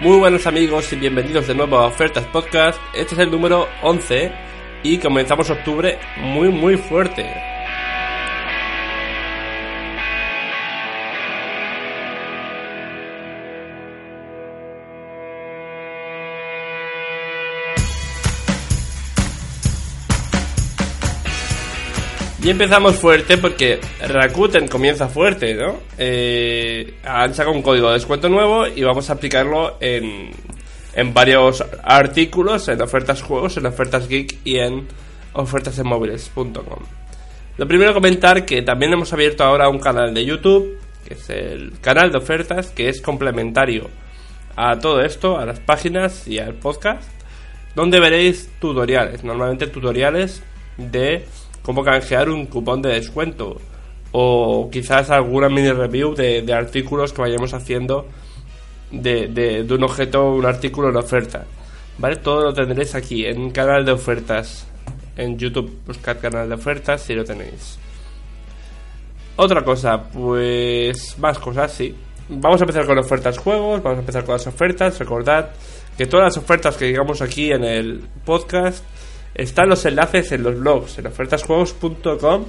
Muy buenos amigos y bienvenidos de nuevo a Ofertas Podcast. Este es el número 11 y comenzamos octubre muy muy fuerte. Y empezamos fuerte porque Rakuten comienza fuerte, ¿no? Eh, han sacado un código de descuento nuevo y vamos a aplicarlo en, en varios artículos, en ofertas juegos, en ofertas geek y en ofertasenmóviles.com. Lo primero comentar que también hemos abierto ahora un canal de YouTube, que es el canal de ofertas, que es complementario a todo esto, a las páginas y al podcast, donde veréis tutoriales, normalmente tutoriales de cómo canjear un cupón de descuento o quizás alguna mini review de, artículos que vayamos haciendo de, de, un objeto un artículo en oferta. ¿Vale? Todo lo tendréis aquí en canal de ofertas. En YouTube buscad canal de ofertas si lo tenéis. Otra cosa, pues más cosas, sí. Vamos a empezar con ofertas juegos, vamos a empezar con las ofertas. Recordad que todas las ofertas que digamos aquí en el podcast están los enlaces en los blogs, en ofertasjuegos.com,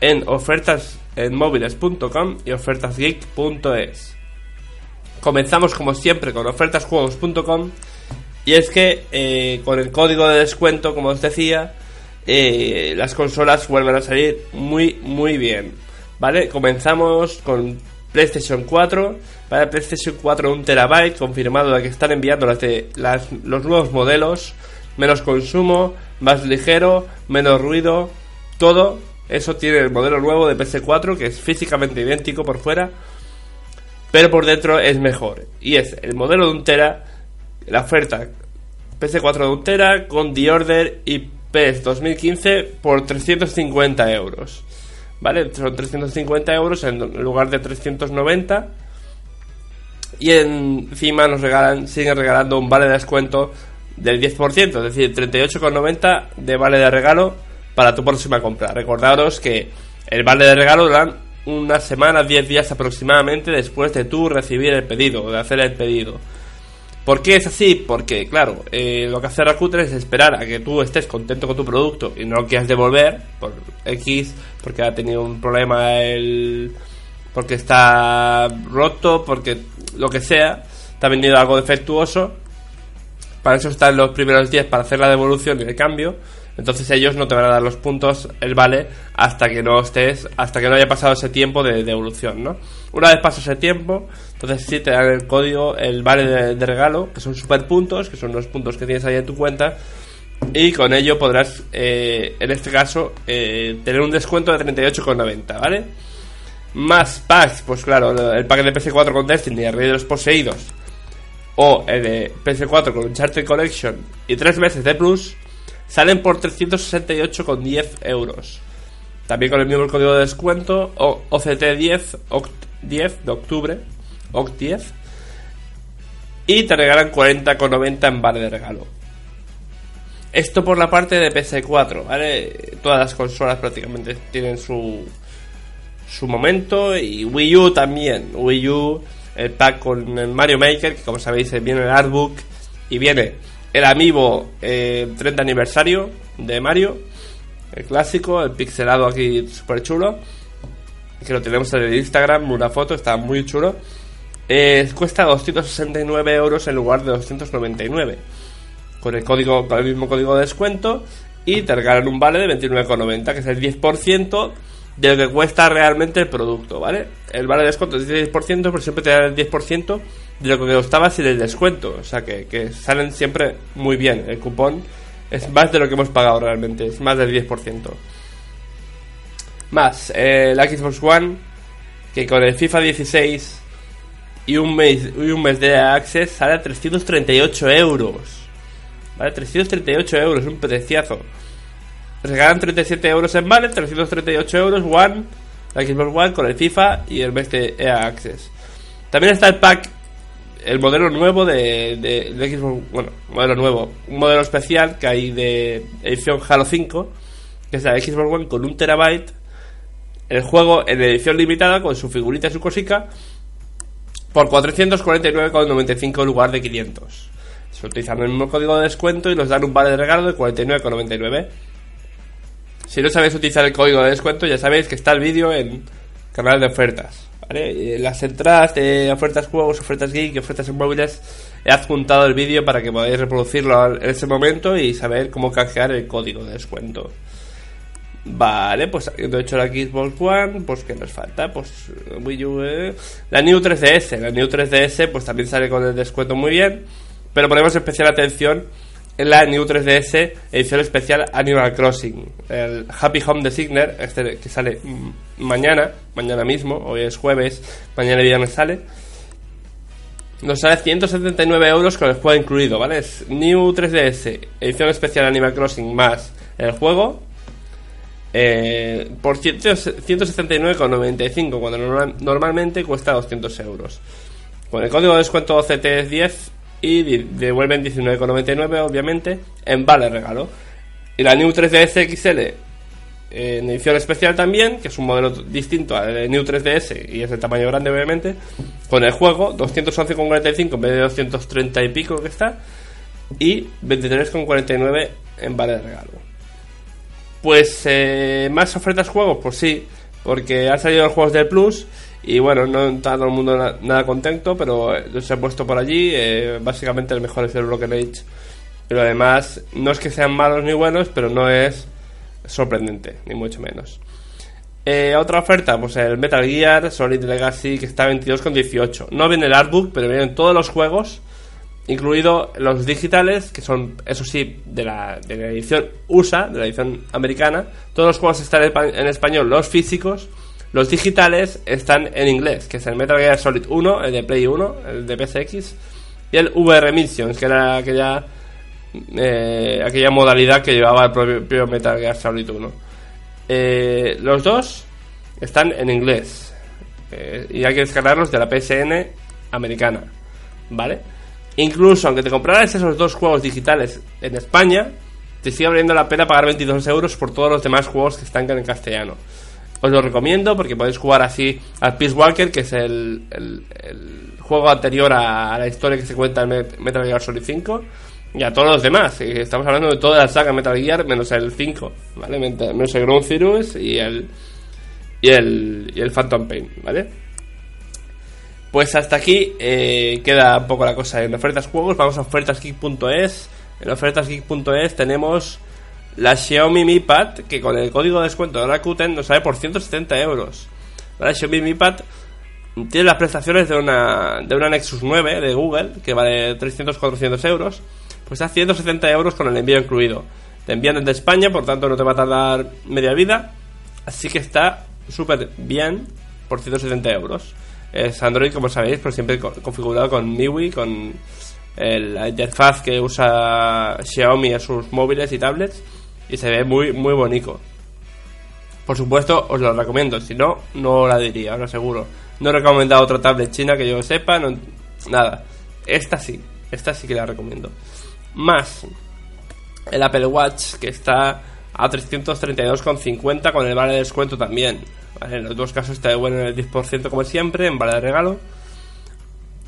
en ofertasenmóviles.com y ofertasgeek.es. Comenzamos como siempre con ofertasjuegos.com y es que eh, con el código de descuento, como os decía, eh, las consolas vuelven a salir muy muy bien. ¿Vale? Comenzamos con PlayStation 4. Para PlayStation 4 un terabyte confirmado de que están enviando las de, los nuevos modelos menos consumo, más ligero, menos ruido, todo eso tiene el modelo nuevo de PS4 que es físicamente idéntico por fuera, pero por dentro es mejor. Y es el modelo de la oferta PS4 de un tera con The Order y PS 2015 por 350 euros. ¿Vale? Son 350 euros en lugar de 390. Y encima nos regalan, siguen regalando un vale de descuento del 10%, es decir, 38,90 de vale de regalo para tu próxima compra. Recordaros que el vale de regalo una semana, 10 días aproximadamente después de tú recibir el pedido, de hacer el pedido. ¿Por qué es así? Porque, claro, eh, lo que hace Rakuten es esperar a que tú estés contento con tu producto y no lo quieras devolver por X, porque ha tenido un problema el. porque está roto, porque lo que sea, te ha vendido algo defectuoso para eso están los primeros 10 para hacer la devolución y el cambio. Entonces ellos no te van a dar los puntos, el vale, hasta que no estés, hasta que no haya pasado ese tiempo de devolución, ¿no? Una vez pasa ese tiempo, entonces sí te dan el código, el vale de, regalo, que son super puntos, que son los puntos que tienes ahí en tu cuenta, y con ello podrás, eh, en este caso, eh, tener un descuento de 38,90, ¿vale? Más packs, pues claro, el pack de PS4 con Destiny, el Rey de los Poseídos, o el de PS4 con Uncharted Collection y tres meses de Plus, salen por 368,10 euros. También con el mismo código de descuento, o OCT10, OCT10 de octubre, OCT10, y te regalan 40,90 en vale de regalo. Esto por la parte de PS4, ¿vale? Todas las consolas prácticamente tienen su, su momento y Wii U también. Wii U el pack con el Mario Maker, que como sabéis viene el artbook y viene el Amiibo 30 eh, aniversario de Mario, el clásico, el pixelado aquí súper chulo, que lo tenemos en el Instagram, una foto, está muy chulo. Eh, cuesta 269 euros en lugar de 299, con el código, con el mismo código de descuento y te regalan un vale de 29,90, que es el 10% de lo que cuesta realmente el producto, ¿vale? El vale de descuento es 10%, pero siempre te da el 10% de lo que costaba sin el descuento. O sea que, salen siempre muy bien. El cupón es más de lo que hemos pagado realmente, es más del 10%. Más, eh, la Xbox One, que con el FIFA 16 y un mes, y un mes de Access sale a 338 euros. ¿Vale? 338 euros, un preciazo. Regalan 37 euros en Vale, 338 euros One, la Xbox One con el FIFA y el mes de EA Access. También está el pack, el modelo nuevo de, de, Xbox, bueno, modelo nuevo, un modelo especial que hay de edición Halo 5, que es la Xbox One con un terabyte, el juego en edición limitada con su figurita y su cosica, por 449,95 en lugar de 500. Se utilizan el mismo código de descuento y nos dan un vale de regalo de 49,99. Si no sabéis utilizar el código de descuento, ya sabéis que está el vídeo en canal de ofertas. Las entradas de ofertas juegos, ofertas geek, ofertas en móviles, he adjuntado el vídeo para que podáis reproducirlo en ese momento y saber cómo canjear el código de descuento. Vale, pues habiendo hecho la Xbox One, pues ¿qué nos falta? Pues Wii U, eh. la New 3DS, la New 3DS pues también sale con el descuento muy bien, pero ponemos especial atención en la New 3DS edición especial Animal Crossing, el Happy Home Designer, este que sale mañana, mañana mismo, hoy es jueves, mañana viernes sale. Nos sale 179 euros con el juego incluido, ¿vale? Es New 3DS, edición especial Animal Crossing más el juego, eh, por 179,95 cuando normalmente cuesta 200 euros. Con el código de descuento CT10 y devuelven 19,99 obviamente en vale regalo. Y la New 3DS XL en edición especial también, que es un modelo distinto al New 3DS y es de tamaño grande obviamente, con el juego 211,45 en vez de 230 y pico que está y 23,49 en vale regalo. Pues eh, más ofertas juegos, pues sí, porque han salido los juegos del Plus y bueno, no está todo el mundo nada contento, pero los he puesto por allí. Eh, básicamente el mejor es el Broken Age. Pero además, no es que sean malos ni buenos, pero no es sorprendente, ni mucho menos. Eh, otra oferta, pues el Metal Gear Solid Legacy, que está a 22,18. No viene el artbook, pero vienen todos los juegos incluido los digitales, que son, eso sí, de la, de la edición USA, de la edición americana. Todos los juegos están en español, los físicos. Los digitales están en inglés, que es el Metal Gear Solid 1, el de Play 1, el de PSX, y el VR Missions, que era aquella, eh, aquella modalidad que llevaba el propio, Metal Gear Solid 1. Eh, los dos están en inglés, eh, y hay que descargarlos de la PSN americana, ¿vale? Incluso aunque te compraras esos dos juegos digitales en España, te sigue valiendo la pena pagar 22 euros por todos los demás juegos que están en castellano. Os lo recomiendo porque podéis jugar así al Peace Walker, que es el, juego anterior a, la historia que se cuenta en Metal Gear Solid 5, y a todos los demás. Estamos hablando de toda la saga Metal Gear menos el 5, ¿vale? Menos el Ground Zeroes y el, y el, y el Phantom Pain, ¿vale? Pues hasta aquí eh, queda un poco la cosa en ofertas juegos. Vamos a ofertasgeek.es. En ofertasgeek.es tenemos la Xiaomi Mi Pad que con el código de descuento de Rakuten nos sale por 170 euros. La Xiaomi Mi Pad tiene las prestaciones de una, de una Nexus 9 de Google que vale 300-400 euros. Pues está 170 euros con el envío incluido. Te envían desde España, por tanto no te va a tardar media vida. Así que está súper bien por 170 euros. Es Android, como sabéis, por siempre configurado con MIUI, con la interfaz que usa Xiaomi en sus móviles y tablets y se ve muy muy bonito. Por supuesto, os lo recomiendo, si no, no la diría, os lo aseguro. No he recomendado otra tablet china que yo sepa, no, nada. Esta sí, esta sí que la recomiendo. Más el Apple Watch que está a 332,50 con el vale de descuento también. En los dos casos está bueno en el 10% como siempre, en vale de regalo.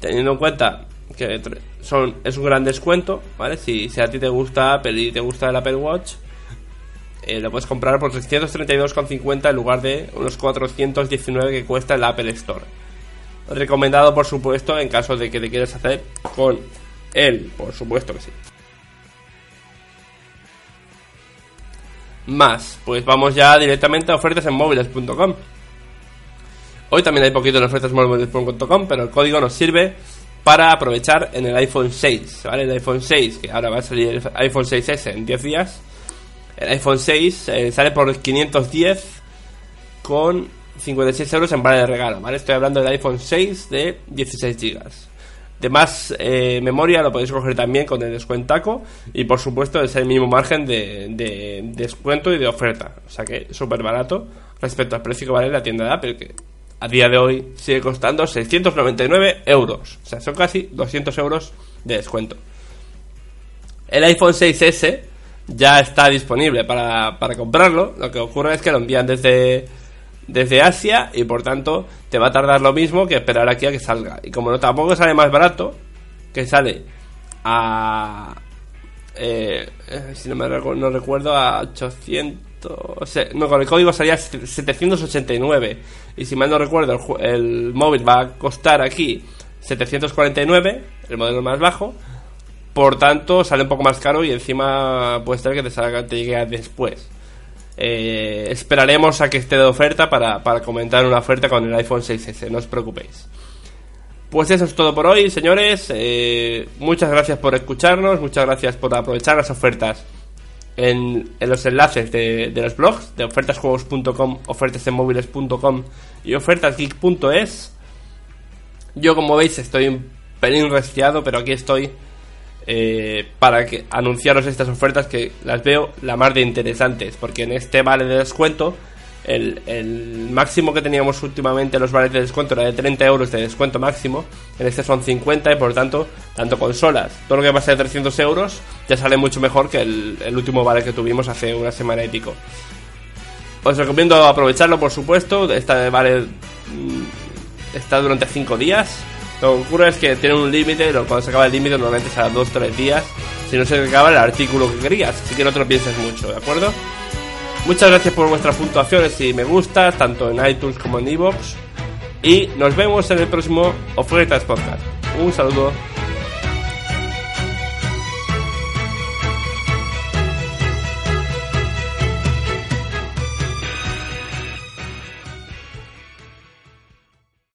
Teniendo en cuenta que son, es un gran descuento, ¿vale? Si, a ti te gusta Apple y te gusta el Apple Watch, eh, lo puedes comprar por 332,50 en lugar de unos 419 que cuesta el Apple Store. Recomendado, por supuesto, en caso de que te quieras hacer con él, por supuesto que sí. Más. Pues vamos ya directamente a ofertas en móviles.com. Hoy también hay poquito en ofertas móviles.com, pero el código nos sirve para aprovechar en el iPhone 6, ¿vale? El iPhone 6, que ahora va a salir el iPhone 6S en 10 días. El iPhone 6 eh, sale por 510 con 56 euros en vale de regalo, ¿vale? Estoy hablando del iPhone 6 de 16 GB. De más eh, memoria lo podéis coger también con el descuentaco y por supuesto es el mismo margen de, descuento y de oferta. O sea que súper barato respecto al precio que vale la tienda de Apple, que a día de hoy sigue costando 699 euros. O sea, son casi 200 euros de descuento. El iPhone 6S ya está disponible para, para comprarlo. Lo que ocurre es que lo envían desde desde Asia y por tanto te va a tardar lo mismo que esperar aquí a que salga. Y como no tampoco sale más barato, que sale a... Eh, eh, si no me no recuerdo, a 800... no, con el código salía 789. Y si mal no recuerdo, el, el móvil va a costar aquí 749, el modelo más bajo. Por tanto, sale un poco más caro y encima puede ser que te, salga, te llegue después. Eh, esperaremos a que esté de oferta para, comentar una oferta con el iPhone 6S, no os preocupéis. Pues eso es todo por hoy, señores. Eh, muchas gracias por escucharnos, muchas gracias por aprovechar las ofertas en, los enlaces de, los blogs de ofertasjuegos.com, ofertasenmóviles.com y ofertasgeek.es. Yo, como veis, estoy un pelín resfriado, pero aquí estoy eh, para que anunciaros estas ofertas que las veo la más de interesantes, porque en este vale de descuento, el, máximo que teníamos últimamente los vales de descuento era de 30 euros de descuento máximo, en este son 50 y por tanto, tanto consolas, todo lo que pasa de 300 euros ya sale mucho mejor que el, el último vale que tuvimos hace una semana y pico. Os recomiendo aprovecharlo, por supuesto, esta vale mm, está durante 5 días lo que ocurre es que tiene un límite, cuando se acaba el límite normalmente será 2 tres días, si no se acaba el artículo que querías, así que no te lo pienses mucho, ¿de acuerdo? Muchas gracias por vuestras puntuaciones y me gusta, tanto en iTunes como en iVoox. Y nos vemos en el próximo Ofertas Podcast. Un saludo.